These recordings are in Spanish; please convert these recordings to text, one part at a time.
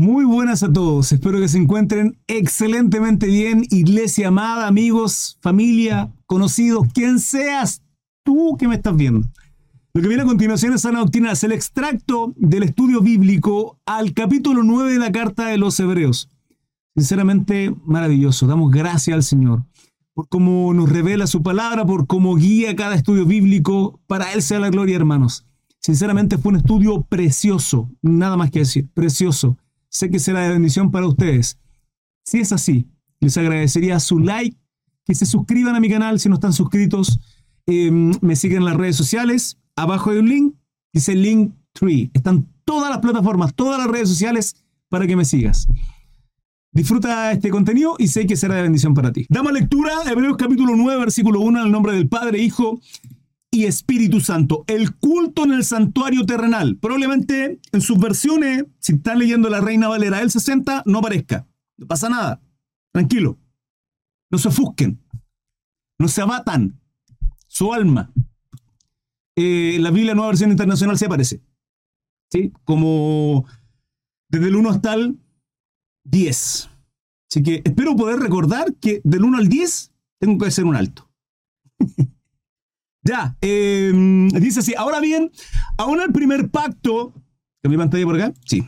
Muy buenas a todos, espero que se encuentren excelentemente bien, iglesia amada, amigos, familia, conocidos, quien seas tú que me estás viendo. Lo que viene a continuación es Sana Doctrina, es el extracto del estudio bíblico al capítulo 9 de la carta de los Hebreos. Sinceramente, maravilloso, damos gracias al Señor por cómo nos revela su palabra, por cómo guía cada estudio bíblico, para Él sea la gloria, hermanos. Sinceramente fue un estudio precioso, nada más que decir, precioso Sé que será de bendición para ustedes. Si es así, les agradecería su like, que se suscriban a mi canal si no están suscritos, em, me siguen en las redes sociales. Abajo hay un link, dice link tree. Están todas las plataformas, todas las redes sociales para que me sigas. Disfruta este contenido y sé que será de bendición para ti. Damos lectura, Hebreos capítulo 9, versículo 1, en el nombre del Padre, Hijo y Espíritu Santo. El culto en el santuario terrenal. Probablemente en sus versiones, si están leyendo la Reina Valera del 60, no aparezca. No pasa nada. Tranquilo. No se ofusquen. No se abatan. Su alma. Eh, la Biblia Nueva Versión Internacional se aparece. ¿Sí? Como desde el 1 hasta el 10. Así que espero poder recordar que del 1 al 10 tengo que hacer un alto. Ya, em, dice así. Ahora bien, aún el primer pacto. mi pantalla por acá? Sí.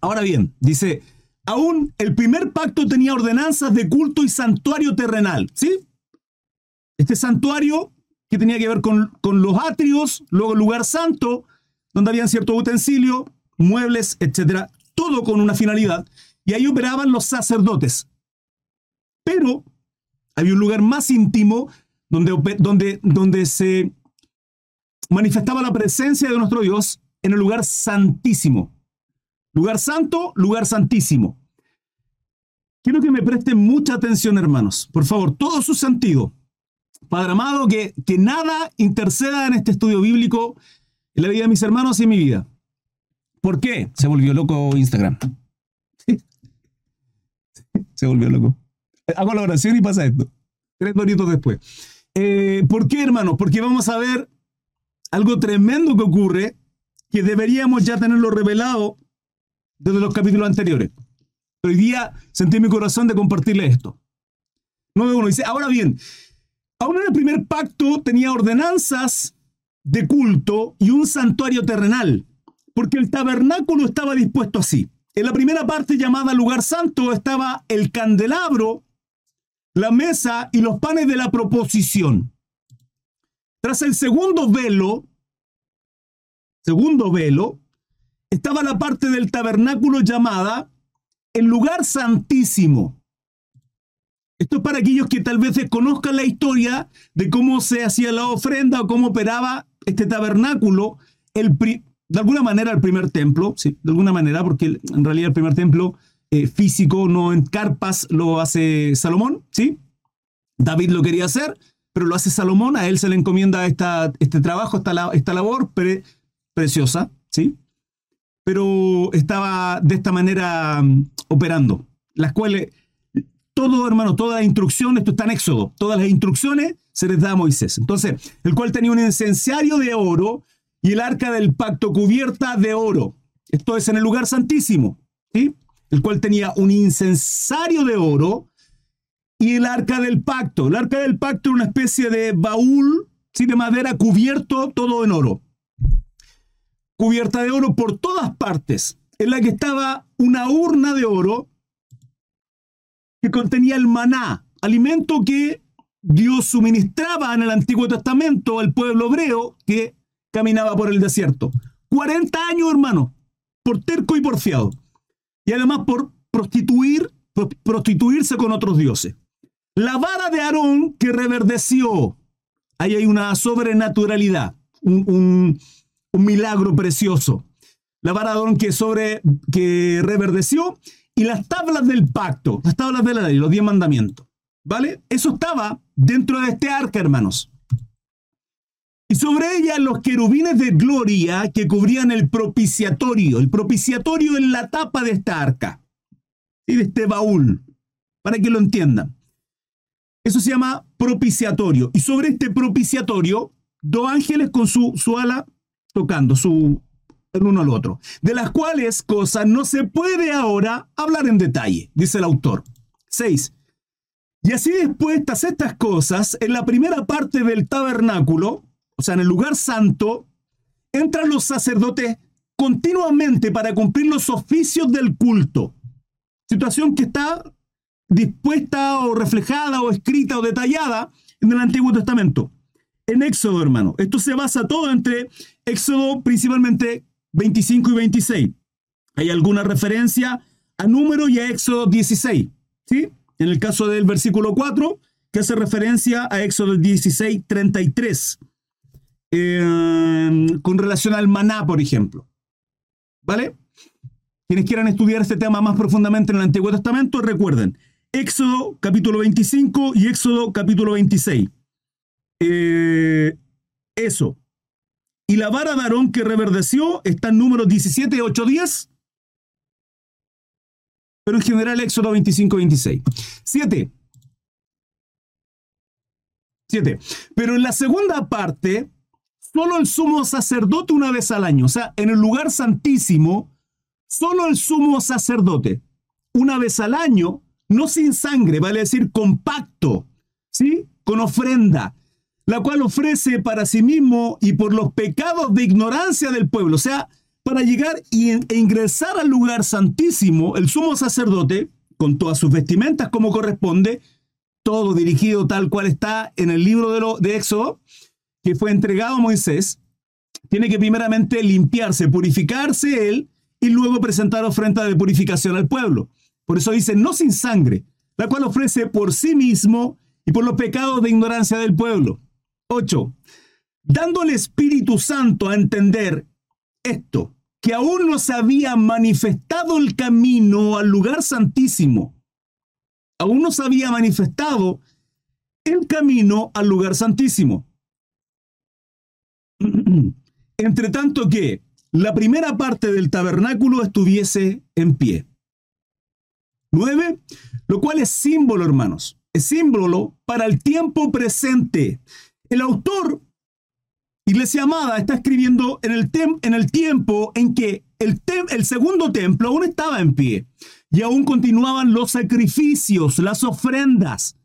Ahora bien, dice. Aún el primer pacto tenía ordenanzas de culto y santuario terrenal. ¿Sí? Este santuario que tenía que ver con, con los atrios, luego el lugar santo, donde habían ciertos utensilios, muebles, etcétera, todo con una finalidad. Y ahí operaban los sacerdotes. Pero había un lugar más íntimo donde, donde, donde se manifestaba la presencia de nuestro Dios en el lugar santísimo. Lugar santo, lugar santísimo. Quiero que me presten mucha atención, hermanos. Por favor, todo su sentido. Padre amado, que, que nada interceda en este estudio bíblico en la vida de mis hermanos y en mi vida. ¿Por qué? Se volvió loco Instagram. Se volvió loco. Hago la oración y pasa esto. Tres doritos después. Eh, ¿Por qué, hermano? Porque vamos a ver algo tremendo que ocurre que deberíamos ya tenerlo revelado desde los capítulos anteriores. Hoy día sentí mi corazón de compartirle esto. 9.1 dice, ahora bien, aún en el primer pacto tenía ordenanzas de culto y un santuario terrenal, porque el tabernáculo estaba dispuesto así. En la primera parte llamada lugar santo estaba el candelabro la mesa y los panes de la proposición. Tras el segundo velo, segundo velo, estaba la parte del tabernáculo llamada el lugar santísimo. Esto es para aquellos que tal vez desconozcan la historia de cómo se hacía la ofrenda o cómo operaba este tabernáculo, el de alguna manera el primer templo, sí, de alguna manera, porque en realidad el primer templo eh, físico, no en carpas, lo hace Salomón, ¿sí? David lo quería hacer, pero lo hace Salomón, a él se le encomienda esta, este trabajo, esta, esta labor preciosa, ¿sí? Pero estaba de esta manera mm, operando, las cuales, todo hermano, todas las instrucciones, esto está en Éxodo, todas las instrucciones se les da a Moisés. Entonces, el cual tenía un incensario de oro y el arca del pacto cubierta de oro. Esto es en el lugar santísimo, ¿sí? El cual tenía un incensario de oro y el arca del pacto. El arca del pacto era una especie de baúl ¿sí? de madera cubierto todo en oro. Cubierta de oro por todas partes, en la que estaba una urna de oro que contenía el maná, alimento que Dios suministraba en el Antiguo Testamento al pueblo hebreo que caminaba por el desierto. 40 años, hermano, por terco y por fiado y además por prostituir, prostituirse con otros dioses. La vara de Aarón que reverdeció. Ahí hay una sobrenaturalidad, un, milagro precioso. La vara de Aarón que, sobre, que reverdeció y las tablas del pacto, las tablas de la ley, los diez mandamientos. ¿Vale? Eso estaba dentro de este arca, hermanos. Y sobre ella los querubines de gloria que cubrían el propiciatorio. El propiciatorio en la tapa de esta arca. Y de este baúl. Para que lo entiendan. Eso se llama propiciatorio. Y sobre este propiciatorio, dos ángeles con su, su ala tocando, su, el uno al otro, de las cuales cosas no se puede ahora hablar en detalle, dice el autor. 6. Y así dispuestas estas cosas, en la primera parte del tabernáculo, o sea, en el lugar santo, entran los sacerdotes continuamente para cumplir los oficios del culto. Situación que está dispuesta o reflejada o escrita o detallada en el Antiguo Testamento. En Éxodo, hermano. Esto se basa todo entre Éxodo principalmente 25 y 26. Hay alguna referencia a número y a Éxodo 16. ¿sí? En el caso del versículo 4, que hace referencia a Éxodo 16, 33. Eh, con relación al maná, por ejemplo. ¿Vale? Quienes quieran estudiar este tema más profundamente en el Antiguo Testamento, recuerden, Éxodo capítulo 25 y Éxodo capítulo 26. Eh, eso. Y la vara de Aarón que reverdeció está en números 17, 8, 10. Pero en general Éxodo 25, 26. 7. 7. Pero en la segunda parte, solo el sumo sacerdote una vez al año. O sea, en el lugar santísimo, solo el sumo sacerdote una vez al año no sin sangre, vale decir compacto, ¿sí? Con ofrenda, la cual ofrece para sí mismo y por los pecados de ignorancia del pueblo. O sea, para llegar e ingresar al lugar santísimo, el sumo sacerdote, con todas sus vestimentas como corresponde, todo dirigido tal cual está en el libro de, lo, de Éxodo, que fue entregado a Moisés, tiene que primeramente limpiarse, purificarse él y luego presentar ofrenda de purificación al pueblo. Por eso dice, no sin sangre, la cual ofrece por sí mismo y por los pecados de ignorancia del pueblo. 8. Dando al Espíritu Santo a entender esto, que aún no se había manifestado el camino al lugar santísimo. Aún no se había manifestado el camino al lugar santísimo. Entre tanto que la primera parte del tabernáculo estuviese en pie. 9, lo cual es símbolo, hermanos. Es símbolo para el tiempo presente. El autor, Iglesia Amada, está escribiendo en el, en el tiempo en que el, el segundo templo aún estaba en pie y aún continuaban los sacrificios, las ofrendas.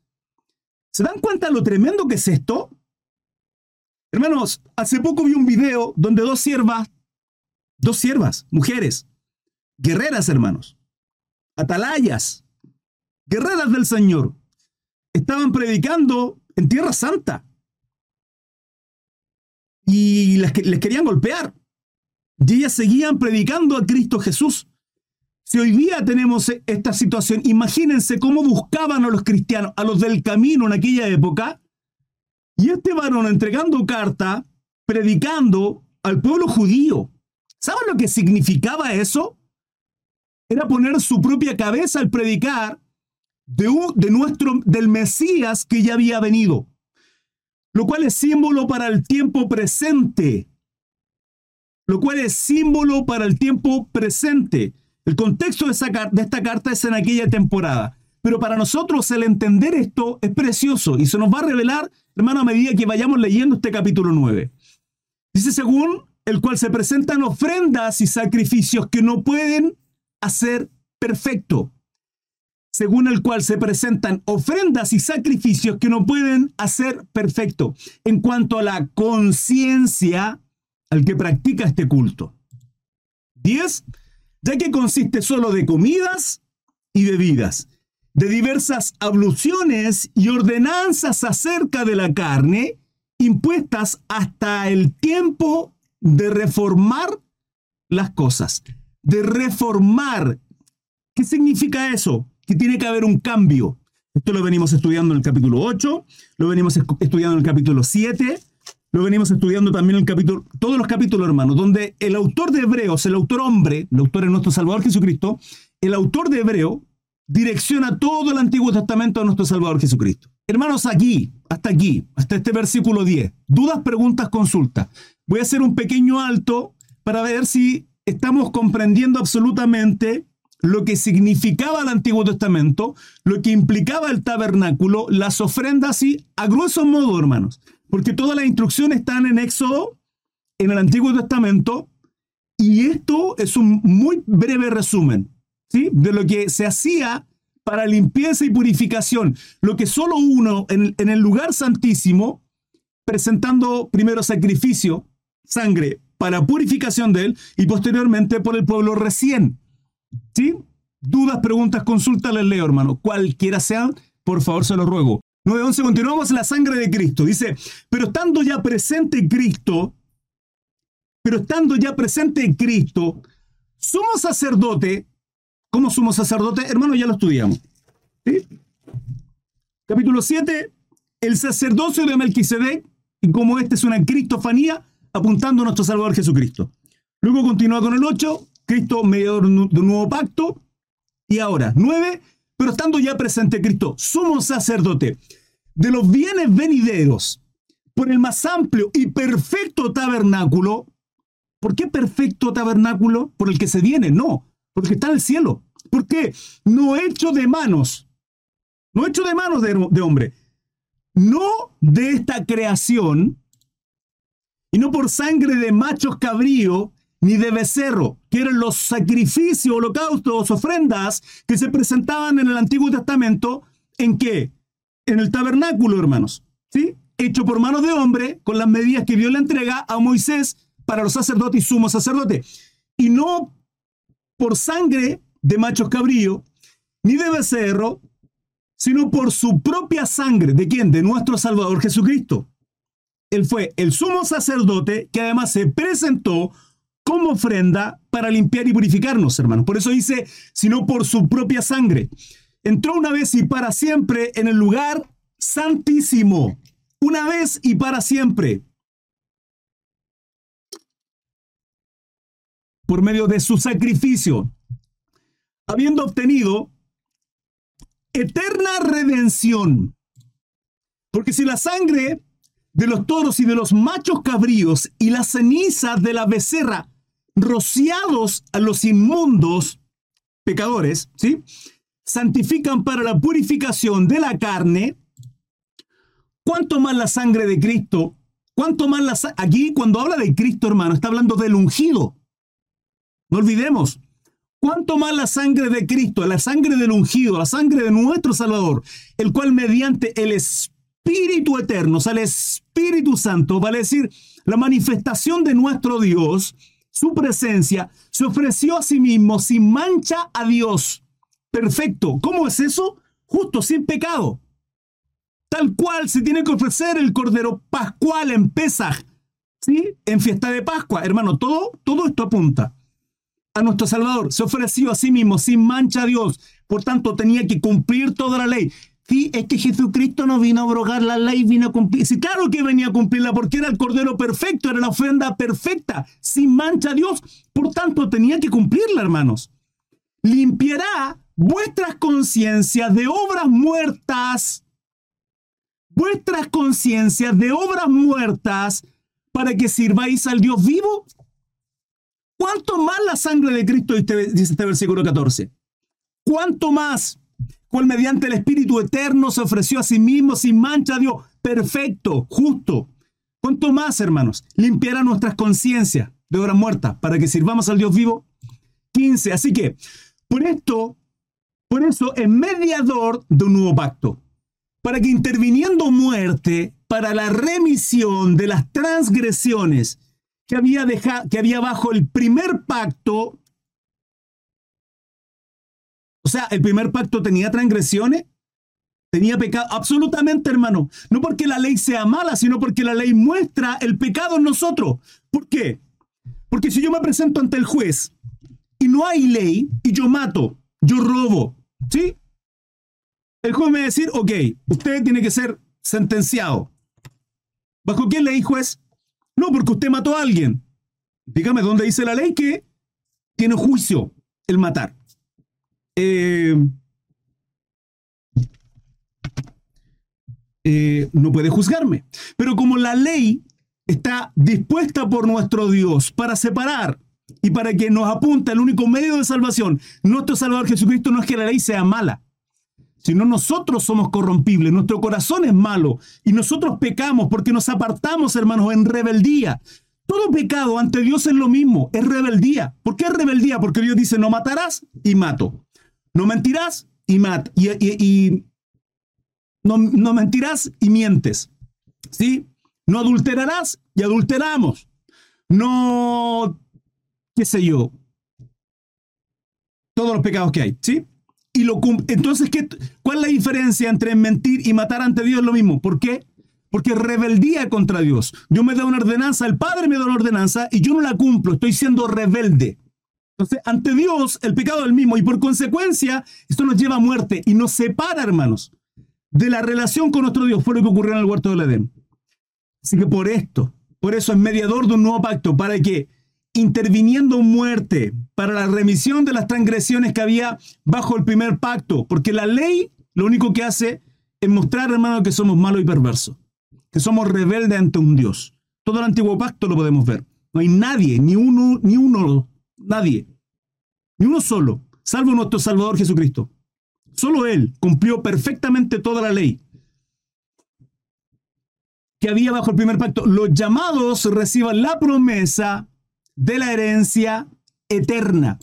¿Se dan cuenta lo tremendo que es esto? Hermanos, hace poco vi un video donde dos siervas, dos siervas, mujeres, guerreras, hermanos, atalayas, guerreras del Señor, estaban predicando en Tierra Santa. Y les, querían golpear. Y ellas seguían predicando a Cristo Jesús. Si hoy día tenemos esta situación, imagínense cómo buscaban a los cristianos, a los del camino en aquella época, y este varón entregando carta, predicando al pueblo judío. ¿Saben lo que significaba eso? era poner su propia cabeza al predicar de, de nuestro, del Mesías que ya había venido, lo cual es símbolo para el tiempo presente, lo cual es símbolo para el tiempo presente. El contexto de esta carta es en aquella temporada. Pero para nosotros el entender esto es precioso y se nos va a revelar, hermano, a medida que vayamos leyendo este capítulo 9. Dice, según el cual se presentan ofrendas y sacrificios que no pueden a ser perfecto, según el cual se presentan ofrendas y sacrificios que no pueden hacer perfecto en cuanto a la conciencia al que practica este culto. 10. Ya que consiste solo de comidas y bebidas, de diversas abluciones y ordenanzas acerca de la carne, impuestas hasta el tiempo de reformar las cosas de reformar. ¿Qué significa eso? Que tiene que haber un cambio. Esto lo venimos estudiando en el capítulo 8, lo venimos estudiando en el capítulo 7, lo venimos estudiando también en el capítulo, todos los capítulos, hermanos, donde el autor de Hebreos, el autor hombre, el autor es nuestro Salvador Jesucristo, el autor de Hebreo direcciona todo el Antiguo Testamento a nuestro Salvador Jesucristo. Hermanos, aquí, hasta aquí, hasta este versículo 10, dudas, preguntas, consultas. Voy a hacer un pequeño alto para ver si estamos comprendiendo absolutamente lo que significaba el Antiguo Testamento, lo que implicaba el tabernáculo, las ofrendas y a grueso modo, hermanos, porque todas las instrucciones están en Éxodo, en el Antiguo Testamento, Y esto es un muy breve resumen ¿sí? de lo que se hacía para limpieza y purificación. Lo que solo uno en, en el lugar santísimo, presentando primero sacrificio, sangre, para purificación de él y posteriormente por el pueblo recién. ¿Sí? Dudas, preguntas, consultas, les leo, hermano. Cualquiera sean, por favor, se lo ruego. 9.11, continuamos la sangre de Cristo. Dice, pero estando ya presente Cristo, pero estando ya presente en Cristo, somos sacerdote. ¿Cómo somos sacerdote? Hermano, ya lo estudiamos. Capítulo 7, el sacerdocio de Melquisedec, y como este es una cristofanía, apuntando a nuestro Salvador Jesucristo. Luego continúa con el 8, Cristo mediador de un nuevo pacto. Y ahora, 9, pero estando ya presente Cristo, somos sacerdote de los bienes venideros por el más amplio y perfecto tabernáculo. ¿Por qué perfecto tabernáculo? Por el que se viene, no, porque está en el cielo. ¿Por qué? No hecho de manos, no hecho de manos de, de hombre, no de esta creación, y no por sangre de machos cabrío ni de becerro, que eran los sacrificios, holocaustos, ofrendas que se presentaban en el Antiguo Testamento, ¿en qué? En el tabernáculo, hermanos, ¿sí? Hecho por manos de hombre, con las medidas que Dios le entrega a Moisés para los sacerdotes y sumo sacerdote. Y no por sangre de machos cabrío, ni de becerro, sino por su propia sangre. ¿De quién? De nuestro Salvador Jesucristo. Él fue el sumo sacerdote que además se presentó como ofrenda para limpiar y purificarnos, hermanos. Por eso dice, sino por su propia sangre. Entró una vez y para siempre en el lugar santísimo. Una vez y para siempre. Por medio de su sacrificio, habiendo obtenido eterna redención. Porque si la sangre de los toros y de los machos cabríos y las cenizas de la becerra rociados a los inmundos pecadores, ¿sí? Santifican para la purificación de la carne. ¿Cuánto más la sangre de Cristo? ¿Cuánto más la Aquí cuando habla de Cristo, hermano, está hablando del ungido. No olvidemos. ¿Cuánto más la sangre de Cristo, la sangre del ungido, la sangre de nuestro Salvador, el cual mediante el Espíritu Eterno, o sea, el Espíritu Santo, vale decir, la manifestación de nuestro Dios, su presencia, se ofreció a sí mismo sin mancha a Dios. Perfecto. ¿Cómo es eso? Justo, sin pecado. Tal cual se tiene que ofrecer el Cordero Pascual en Pesaj, ¿sí? En fiesta de Pascua. Hermano, todo, todo esto apunta a nuestro Salvador. Se ofreció a sí mismo sin mancha a Dios. Por tanto, tenía que cumplir toda la ley. Sí, es que Jesucristo no vino a abrogar la ley, vino a cumplir. Sí, claro que venía a cumplirla porque era el cordero perfecto, era la ofrenda perfecta, sin mancha a Dios. Por tanto, tenía que cumplirla, hermanos. Limpiará vuestras conciencias de obras muertas, vuestras conciencias de obras muertas, para que sirváis al Dios vivo. ¿Cuánto más la sangre de Cristo, dice este versículo 14? ¿Cuánto más? cual mediante el Espíritu Eterno se ofreció a sí mismo sin mancha a Dios, perfecto, justo. ¿Cuánto más, hermanos? Limpiará nuestras conciencias de obras muertas para que sirvamos al Dios vivo. 15. Así que, por esto, por eso es mediador de un nuevo pacto. Para que interviniendo muerte para la remisión de las transgresiones que había, que había bajo el primer pacto, o sea, el primer pacto tenía transgresiones, tenía pecado. Absolutamente, hermano. No porque la ley sea mala, sino porque la ley muestra el pecado en nosotros. ¿Por qué? Porque si yo me presento ante el juez y no hay ley y yo mato, yo robo, ¿sí? El juez me va a decir, ok, usted tiene que ser sentenciado. ¿Bajo qué ley, juez? No, porque usted mató a alguien. Dígame dónde dice la ley que tiene juicio el matar. Eh, eh, no puede juzgarme. Pero como la ley está dispuesta por nuestro Dios para separar y para que nos apunte al único medio de salvación, nuestro Salvador Jesucristo no es que la ley sea mala, sino nosotros somos corrompibles, nuestro corazón es malo y nosotros pecamos porque nos apartamos, hermanos, en rebeldía. Todo pecado ante Dios es lo mismo, es rebeldía. ¿Por qué es rebeldía? Porque Dios dice, no matarás y mato. No mentirás y mat y, no, no mentirás y mientes. ¿Sí? No adulterarás y adulteramos. No, qué sé yo, todos los pecados que hay, ¿sí? Y lo entonces, ¿qué, ¿cuál es la diferencia entre mentir y matar ante Dios? Lo mismo. ¿Por qué? Porque rebeldía contra Dios. Dios me da una ordenanza, el Padre me da una ordenanza y yo no la cumplo, estoy siendo rebelde. Entonces, ante Dios, el pecado es el mismo y por consecuencia, esto nos lleva a muerte y nos separa, hermanos, de la relación con nuestro Dios. Fue lo que ocurrió en el huerto del Edén. Así que por esto, por eso es mediador de un nuevo pacto, para que interviniendo muerte para la remisión de las transgresiones que había bajo el primer pacto, porque la ley lo único que hace es mostrar, hermano, que somos malos y perversos, que somos rebeldes ante un Dios. Todo el antiguo pacto lo podemos ver. No hay nadie, ni uno, ni uno, nadie, ni uno solo, salvo nuestro Salvador Jesucristo. Solo Él cumplió perfectamente toda la ley que había bajo el primer pacto. Los llamados reciban la promesa de la herencia eterna.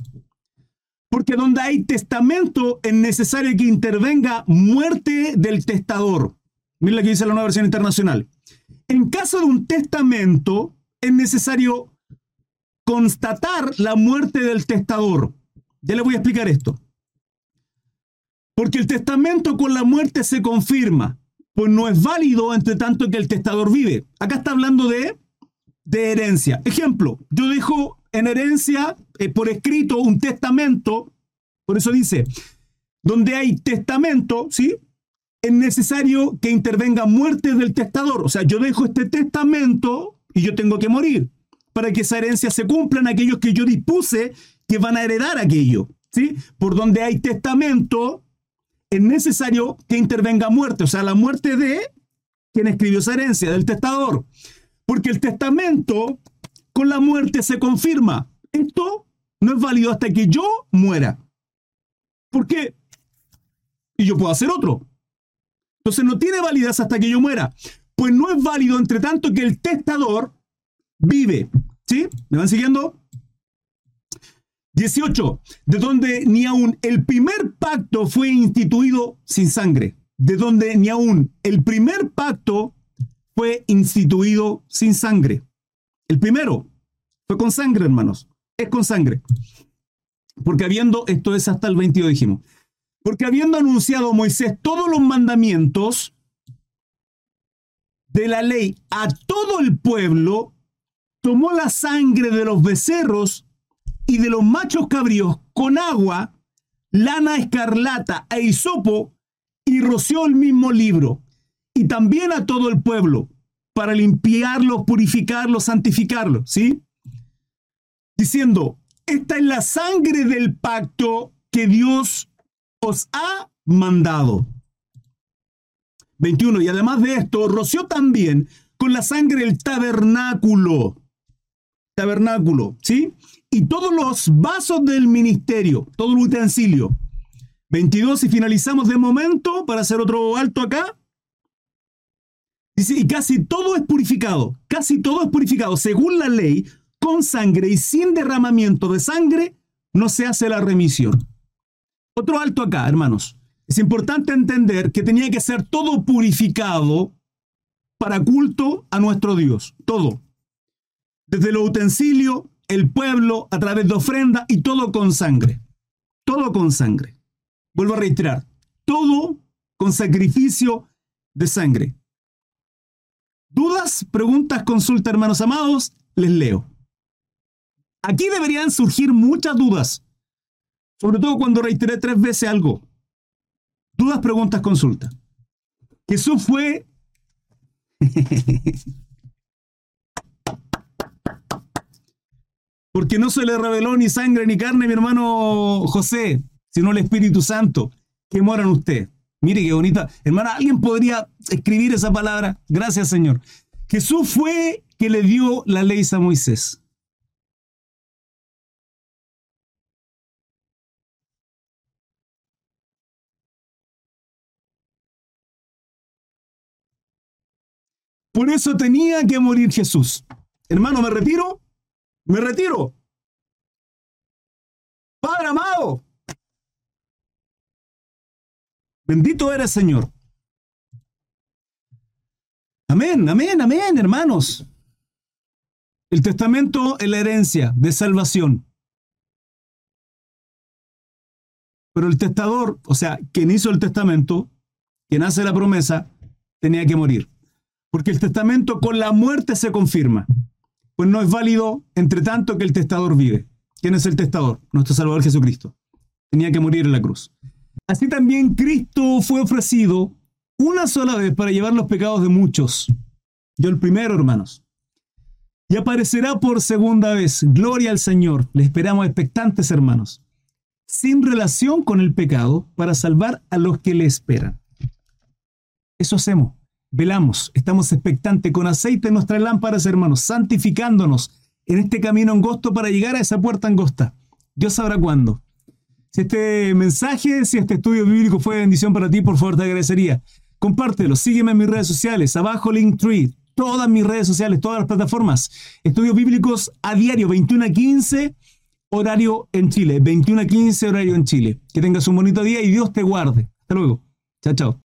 Porque donde hay testamento es necesario que intervenga muerte del testador. Mira lo que dice la nueva versión internacional. En caso de un testamento es necesario constatar la muerte del testador. Ya le voy a explicar esto. Porque el testamento con la muerte se confirma, pues no es válido entre tanto que el testador vive. Acá está hablando de, de herencia. Ejemplo, yo dejo en herencia eh, por escrito un testamento, por eso dice, donde hay testamento, ¿sí? Es necesario que intervenga muerte del testador. O sea, yo dejo este testamento y yo tengo que morir para que esa herencia se cumpla en aquellos que yo dispuse que van a heredar aquello. ¿sí? Por donde hay testamento, es necesario que intervenga muerte, o sea, la muerte de quien escribió esa herencia, del testador. Porque el testamento con la muerte se confirma. Esto no es válido hasta que yo muera. ¿Por qué? Y yo puedo hacer otro. Entonces no tiene validez hasta que yo muera. Pues no es válido entre tanto que el testador vive. ¿Sí? ¿Me van siguiendo? 18. De donde ni aún el primer pacto fue instituido sin sangre. De donde ni aún el primer pacto fue instituido sin sangre. El primero fue con sangre, hermanos. Es con sangre. Porque habiendo, esto es hasta el 22 dijimos, porque habiendo anunciado Moisés todos los mandamientos de la ley a todo el pueblo, tomó la sangre de los becerros y de los machos cabríos con agua, lana escarlata e hisopo y roció el mismo libro, también a todo el pueblo, para limpiarlo, purificarlo, santificarlo, ¿sí? Diciendo, esta es la sangre del pacto que Dios os ha mandado. 21. Y además de esto, roció también con la sangre el tabernáculo tabernáculo, ¿sí? Y todos los vasos del ministerio, todo el utensilio. 22, y finalizamos de momento para hacer otro alto acá. Y casi todo es purificado, casi todo es purificado, según la ley, con sangre y sin derramamiento de sangre, no se hace la remisión. Otro alto acá, hermanos. Es importante entender que tenía que ser todo purificado para culto a nuestro Dios, todo desde los utensilios, el pueblo, a través de ofrenda y todo con sangre. Todo con sangre. Vuelvo a reiterar, todo con sacrificio de sangre. ¿Dudas, preguntas, consulta, hermanos amados? Les leo. Aquí deberían surgir muchas dudas, sobre todo cuando reiteré tres veces algo. Dudas, preguntas, consulta. Jesús fue Porque no se le reveló ni sangre ni carne, mi hermano José, sino el Espíritu Santo que mora en usted. Mire qué bonita. Hermana, ¿alguien podría escribir esa palabra? Gracias, Señor. Jesús fue que le dio la ley a Moisés. Por eso tenía que morir Jesús. Hermano, me retiro. Me retiro. Padre amado. Bendito eres, Señor. Amén, amén, amén, hermanos. El testamento es la herencia de salvación. Pero el testador, o sea, quien hizo el testamento, quien hace la promesa, tenía que morir. Porque el testamento con la muerte se confirma. Pues no es válido entre tanto que el testador vive. ¿Quién es el testador? Nuestro Salvador Jesucristo. Tenía que morir en la cruz. Así también Cristo fue ofrecido una sola vez para llevar los pecados de muchos. Yo el primero, hermanos. Y aparecerá por segunda vez. Gloria al Señor. Le esperamos expectantes, hermanos sin relación con el pecado para salvar a los que le esperan. Eso hacemos. Velamos, estamos expectantes con aceite en nuestras lámparas, hermanos, santificándonos en este camino angosto para llegar a esa puerta angosta. Dios sabrá cuándo. Si este mensaje, si este estudio bíblico fue bendición para ti, por favor te agradecería. Compártelo, sígueme en mis redes sociales, abajo Linktree, todas mis redes sociales, todas las plataformas. Estudios bíblicos a diario, 21 a 15 horario en Chile, 21 a 15 horario en Chile. Que tengas un bonito día y Dios te guarde. Hasta luego. Chao, chao.